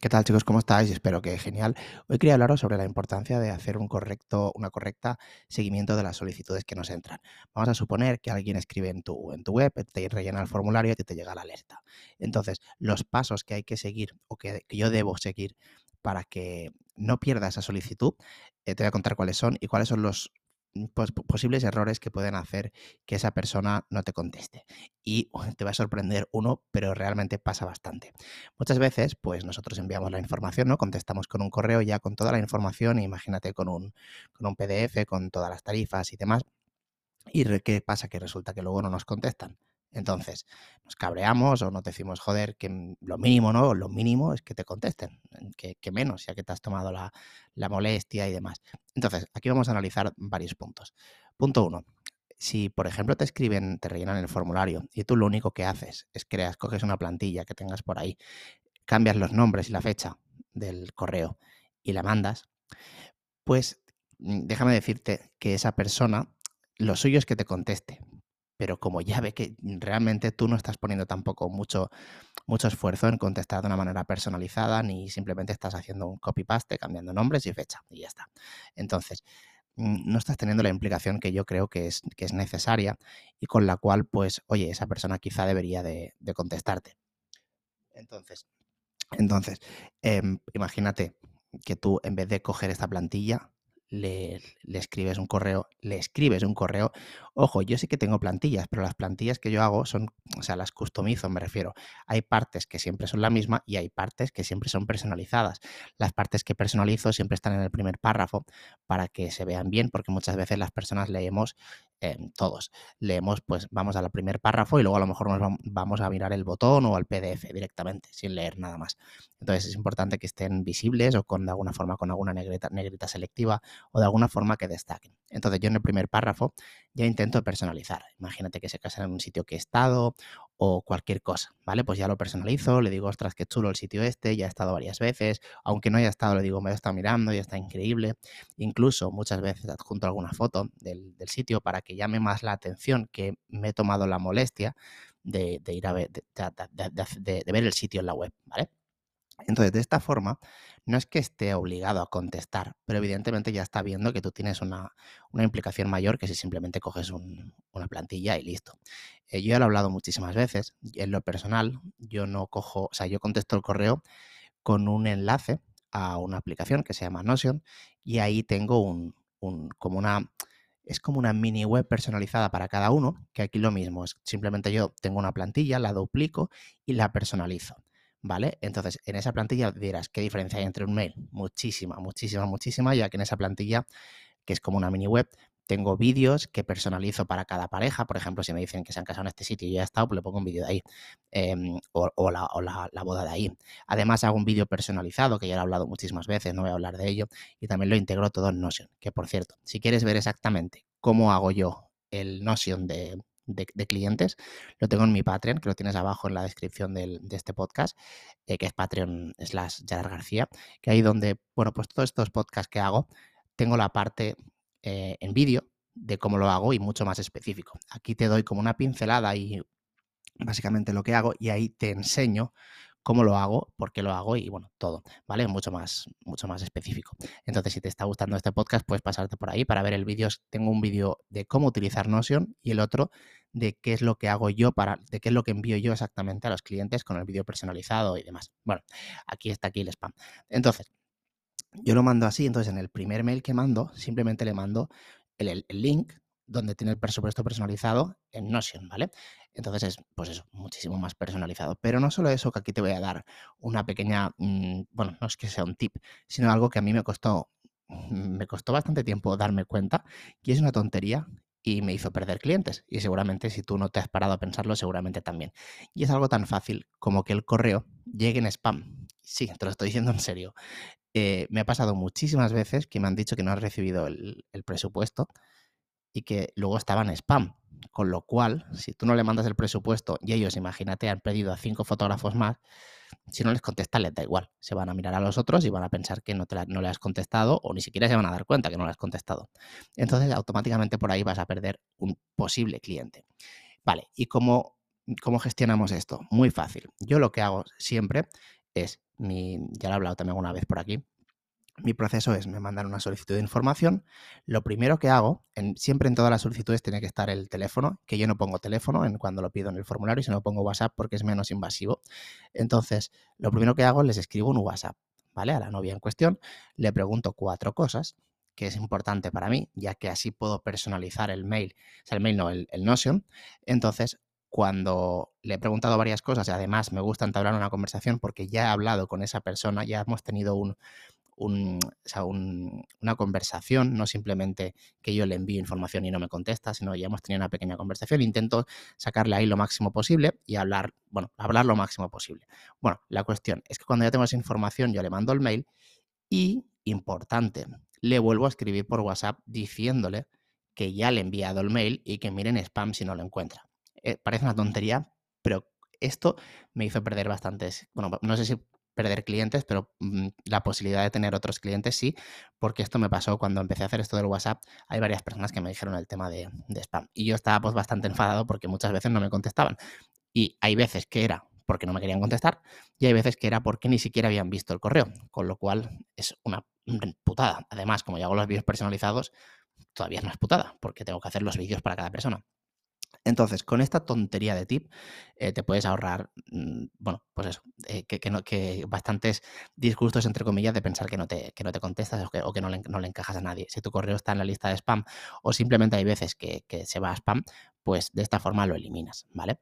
¿Qué tal chicos? ¿Cómo estáis? Espero que genial. Hoy quería hablaros sobre la importancia de hacer un correcto, una correcta seguimiento de las solicitudes que nos entran. Vamos a suponer que alguien escribe en tu, en tu web, te rellena el formulario y te, llega la alerta. Entonces, los pasos que hay que seguir o que, que yo debo seguir para que no pierda esa solicitud, eh, te voy a contar cuáles son y cuáles son los mm, posibles errores que pueden hacer que esa persona no te conteste. Y te va a sorprender uno, pero realmente pasa bastante. Muchas veces, pues nosotros enviamos la información, ¿no? Contestamos con un correo ya con toda la información, imagínate con un, con un PDF, con todas las tarifas y demás. ¿Y qué pasa? Que resulta que luego no nos contestan. Entonces, nos cabreamos o nos decimos, joder, que lo mínimo, ¿no? Lo mínimo es que te contesten, que, menos, ya que te has tomado la, la, molestia y demás. Entonces, aquí vamos a analizar varios puntos. Punto uno. Si, por ejemplo, te escriben, te rellenan el formulario y tú lo único que haces es creas, coges una plantilla que tengas por ahí, cambias los nombres y la fecha del correo y la mandas, pues mm, déjame decirte que esa persona, lo suyo es que te conteste, pero como ya ve que realmente tú no estás poniendo tampoco mucho, mucho esfuerzo en contestar de una manera personalizada, ni simplemente estás haciendo un copy-paste, cambiando nombres y fecha, y ya está. Entonces, mm, no estás teniendo la implicación que yo creo que es, que es necesaria y con la cual, pues, oye, esa persona quizá debería de, contestarte. Entonces, entonces em, imagínate que tú en vez de coger esta plantilla, le, escribes un correo, le escribes un correo. Ojo, yo sí que tengo plantillas, pero las plantillas que yo hago son, o sea, las customizo, me refiero. Hay partes que siempre son la misma y hay partes que siempre son personalizadas. Las partes que personalizo siempre están en el primer párrafo para que se vean bien, porque muchas veces las personas leemos todos. Leemos, pues vamos al primer párrafo y luego a lo mejor nos vamos a mirar el botón o al PDF directamente, sin leer nada más. Entonces es importante que estén visibles o con de alguna forma con alguna negrita, negrita selectiva o de alguna forma que destaquen. Entonces yo en el primer párrafo ya intento personalizar. Imagínate que se casan en un sitio que he estado o cualquier cosa, ¿vale? Pues ya lo personalizo, le digo, ostras, qué chulo el sitio este, ya he estado varias veces, aunque no haya estado, le digo, me he estado mirando, ya está increíble. Incluso muchas veces adjunto alguna foto del, sitio para que llame más la atención que me he tomado la molestia de, ir a ver, de, ver el sitio en la web, ¿vale? Entonces, de esta forma, no es que esté obligado a contestar, pero evidentemente ya está viendo que tú tienes una, implicación mayor que si simplemente coges una plantilla y listo. Eh, yo ya lo he hablado muchísimas veces, en lo personal, yo no cojo, o sea, yo contesto el correo con un enlace a una aplicación que se llama Notion y ahí tengo un, como una, es como una mini web personalizada para cada uno, que aquí lo mismo, es simplemente yo tengo una plantilla, la duplico y la personalizo. ¿vale? Entonces, en esa plantilla dirás, ¿qué diferencia hay entre un mail? Muchísima, muchísima, muchísima, ya que en esa plantilla, que es como una mini web, tengo vídeos que personalizo para cada pareja. Por ejemplo, si me dicen que se han casado en este sitio y ya he estado, pues le pongo un vídeo de ahí. Em, o, la, boda de ahí. Además, hago un vídeo personalizado, que ya he hablado muchísimas veces, no voy a hablar de ello. Y también lo integro todo en Notion. Que por cierto, si quieres ver exactamente cómo hago yo el Notion de, de, clientes. Lo tengo en mi Patreon, que lo tienes abajo en la descripción de este podcast, eh, que es Patreon slash Gerard García, que ahí donde, bueno, pues todos estos podcasts que hago, tengo la parte eh, en vídeo de cómo lo hago y mucho más específico. Aquí te doy como una pincelada y básicamente lo que hago y ahí te enseño cómo lo hago, por qué lo hago y bueno, todo, ¿vale? Mucho más, mucho más específico. Entonces, si te está gustando este podcast, puedes pasarte por ahí para ver el vídeo. Tengo un vídeo de cómo utilizar Notion y el otro de qué es lo que hago yo para, de qué es lo que envío yo exactamente a los clientes con el vídeo personalizado y demás. Bueno, aquí está aquí el spam. Entonces, yo lo mando así, entonces en el primer mail que mando, simplemente le mando el, link donde tiene el presupuesto personalizado en Notion, ¿vale? Entonces es, pues eso, muchísimo más personalizado. Pero no solo eso, que aquí te voy a dar una pequeña, mm, bueno, no es que sea un tip, sino algo que a mí me costó, mm, me costó bastante tiempo darme cuenta, y es una tontería y me hizo perder clientes. Y seguramente si tú no te has parado a pensarlo, seguramente también. Y es algo tan fácil como que el correo llegue en spam. Sí, te lo estoy diciendo en serio. Eh, me ha pasado muchísimas veces que me han dicho que no has recibido el, presupuesto y que luego estaban spam. Con lo cual, si tú no le mandas el presupuesto y ellos, imagínate, han pedido a cinco fotógrafos más, si no les contestas les da igual. Se van a mirar a los otros y van a pensar que no, te no le has contestado o ni siquiera se van a dar cuenta que no le has contestado. Entonces automáticamente por ahí vas a perder un posible cliente. Vale, ¿y cómo, cómo gestionamos esto? Muy fácil. Yo lo que hago siempre es, mi, ya lo he hablado también alguna vez por aquí, mi proceso es, me mandan una solicitud de información. Lo primero que hago, en, siempre en todas las solicitudes tiene que estar el teléfono, que yo no pongo teléfono en, cuando lo pido en el formulario, sino pongo WhatsApp porque es menos invasivo. Entonces, lo primero que hago, les escribo un WhatsApp, ¿vale? A la novia en cuestión, le pregunto cuatro cosas que es importante para mí, ya que así puedo personalizar el mail, o sea, el mail no, el, el Notion. Entonces, cuando le he preguntado varias cosas y además me gusta entablar una conversación porque ya he hablado con esa persona, ya hemos tenido un, una conversación, no simplemente que yo le envío información y no me contesta, sino ya hemos tenido una pequeña conversación. Intento sacarle ahí lo máximo posible y hablar, bueno, hablar lo máximo posible. Bueno, la cuestión es que cuando ya tengo esa información, yo le mando el mail y, importante, le vuelvo a escribir por WhatsApp diciéndole que ya le he enviado el mail y que miren spam si no lo encuentra. Eh, parece una tontería, pero esto me hizo perder bastantes, bueno, no sé si perder clientes, pero mm, la posibilidad de tener otros clientes sí, porque esto me pasó cuando empecé a hacer esto del WhatsApp. Hay varias personas que me dijeron el tema de, spam y yo estaba pues bastante enfadado porque muchas veces no me contestaban. Y hay veces que era porque no me querían contestar y hay veces que era porque ni siquiera habían visto el correo, con lo cual es una putada. Además, como yo hago los vídeos personalizados, todavía es más putada porque tengo que hacer los vídeos para cada persona. Entonces, con esta tontería de tip, eh, te puedes ahorrar, mm, bueno, pues eso, eh, que, no, que bastantes disgustos, entre comillas, de pensar que no te, que no te contestas o que, no, le, no, le, encajas a nadie. Si tu correo está en la lista de spam o simplemente hay veces que, que se va a spam, pues de esta forma lo eliminas, ¿vale?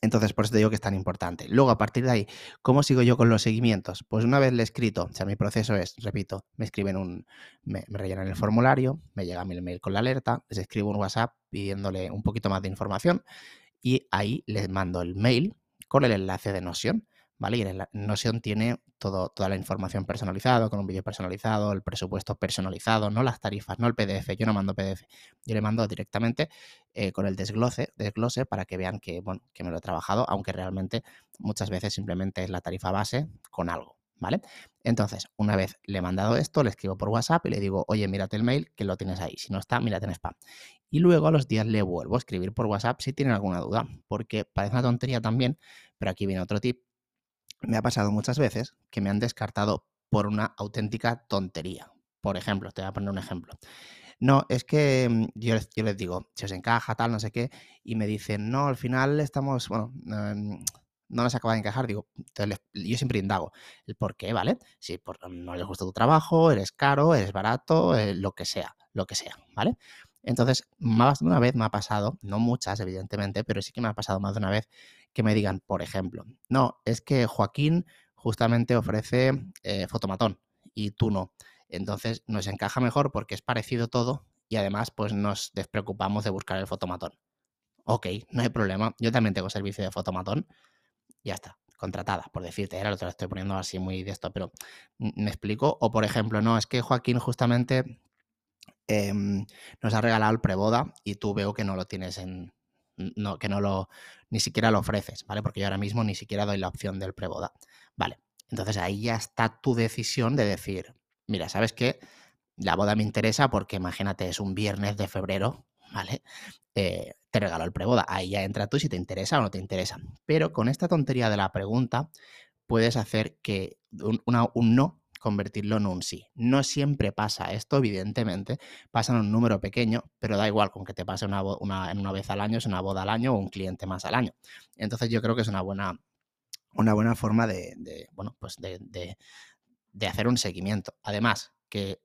Entonces, por eso te digo que es tan importante. Luego, a partir de ahí, ¿cómo sigo yo con los seguimientos? Pues una vez le he escrito, o sea, mi proceso es, repito, me escriben un, me, rellenan el formulario, me llega mi mail con la alerta, les escribo un WhatsApp pidiéndole un poquito más de información y ahí les mando el mail con el enlace de Notion ¿vale? Y en Notion tiene toda la información personalizada, con un vídeo personalizado, el presupuesto personalizado, no las tarifas, no el PDF, yo no mando PDF, yo le mando directamente eh, con el desglose, desglose para que vean que, bueno, que me lo he trabajado, aunque realmente muchas veces simplemente es la tarifa base con algo, ¿vale? Entonces, una vez le he mandado esto, le escribo por WhatsApp y le digo, oye, mírate el mail, que lo tienes ahí. Si no está, mírate en spam. Y luego a los días le vuelvo a escribir por WhatsApp si tienen alguna duda, porque parece una tontería también, pero aquí viene otro tip me ha pasado muchas veces que me han descartado por una auténtica tontería. Por ejemplo, te voy a poner un ejemplo. No, es que mm, yo, les digo, si os encaja, tal, no sé qué, y me dicen, no, al final estamos, bueno, em, no nos acaba de encajar, digo, yo siempre indago el por qué, ¿vale? Si por, no les gusta tu trabajo, eres caro, eres barato, eh, lo que sea, lo que sea, ¿vale? Entonces, más de una vez me ha pasado, no muchas, evidentemente, pero sí que me ha pasado más de una vez que me digan, por ejemplo, no, es que Joaquín justamente ofrece eh, fotomatón y tú no. Entonces nos encaja mejor porque es parecido todo y además pues nos despreocupamos de buscar el fotomatón. Ok, no hay problema. Yo también tengo servicio de fotomatón. Ya está, contratada, por decirte. Ahora lo estoy poniendo así muy de esto, pero me explico. O por ejemplo, no, es que Joaquín justamente Em, nos ha regalado el preboda y tú veo que no lo tienes en. No, que no lo. ni siquiera lo ofreces, ¿vale? Porque yo ahora mismo ni siquiera doy la opción del preboda. Vale. Entonces ahí ya está tu decisión de decir, mira, ¿sabes qué? La boda me interesa porque imagínate, es un viernes de febrero, ¿vale? Eh, te regalo el preboda. Ahí ya entra tú si te interesa o no te interesa. Pero con esta tontería de la pregunta, puedes hacer que un no convertirlo en un sí. No siempre pasa esto, evidentemente, pasa en un número pequeño, pero da igual con que te pase una, una, vez al año, es una boda al año o un cliente más al año. Entonces yo creo que es una buena, una buena forma de, bueno, pues de, de hacer un seguimiento. Además, que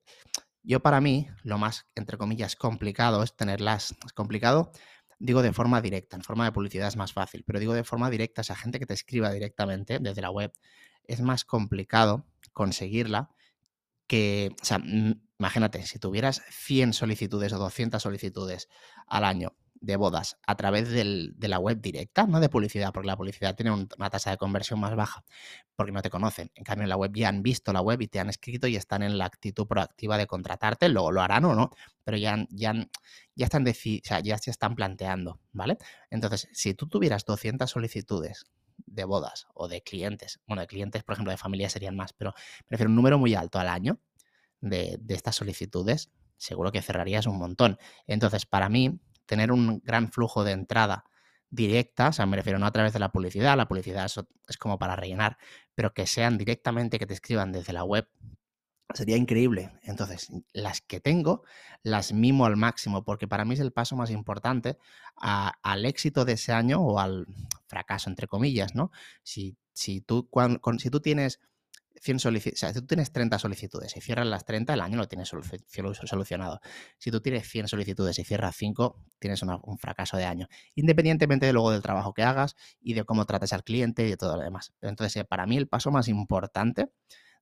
yo para mí lo más, entre comillas, complicado es tenerlas, es complicado, digo de forma directa, en forma de publicidad es más fácil, pero digo de forma directa, esa gente que te escriba directamente desde la web, es más complicado conseguirla que, sea, imagínate, si tuvieras 100 solicitudes o 200 solicitudes al año de bodas a través de la web directa, no de publicidad, porque la publicidad tiene una tasa de conversión más baja, porque no te conocen. En cambio, en la web ya han visto la web y te han escrito y están en la actitud proactiva de contratarte, luego lo harán o no, pero ya, ya, ya, están, o ya se están planteando, ¿vale? Entonces, si tú tuvieras 200 solicitudes de bodas o de clientes. Bueno, de clientes, por ejemplo, de familia serían más, pero prefiero un número muy alto al año de, de estas solicitudes, seguro que cerrarías un montón. Entonces, para mí, tener un gran flujo de entrada directa, o sea, me refiero no a través de la publicidad, la publicidad es, como para rellenar, pero que sean directamente, que te escriban desde la web, sería increíble. Entonces, las que tengo, las mimo al máximo, porque para mí es el paso más importante al éxito de ese año o al fracaso, entre comillas, ¿no? Si, si, tú, cuando, si tú tienes 100 solicitudes, o sea, si tú tienes 30 solicitudes y cierras las 30, el año lo tienes solucionado. Si tú tienes 100 solicitudes y cierras 5, tienes un fracaso de año, independientemente de luego del trabajo que hagas y de cómo trates al cliente y de todo lo demás. Entonces, eh, para mí el paso más importante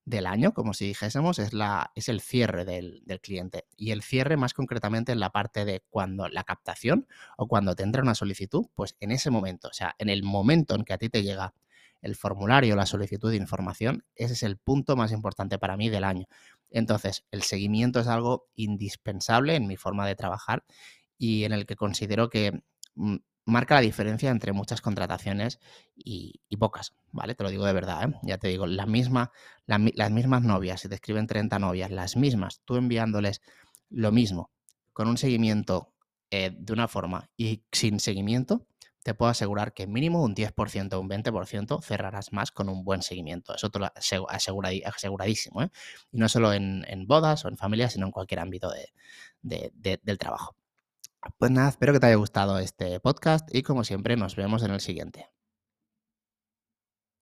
del año, como si dijésemos, es, la, es el cierre del, del, cliente. Y el cierre más concretamente en la parte de cuando la captación o cuando te entra una solicitud, pues en ese momento, o sea, en el momento en que a ti te llega el formulario, la solicitud de información, ese es el punto más importante para mí del año. Entonces, el seguimiento es algo indispensable en mi forma de trabajar y en el que considero que mm, marca la diferencia entre muchas contrataciones y, pocas, ¿vale? Te lo digo de verdad, ¿eh? Ya te digo, la misma, las mismas novias, si te escriben 30 novias, las mismas, tú enviándoles lo mismo, con un seguimiento eh, de una forma y sin seguimiento, te puedo asegurar que mínimo un 10% o un 20% cerrarás más con un buen seguimiento. Eso te lo aseguradísimo. ¿eh? Y no solo en, bodas o en familias, sino en cualquier ámbito del trabajo. Pues nada, espero que te haya gustado este podcast y como siempre nos vemos en el siguiente.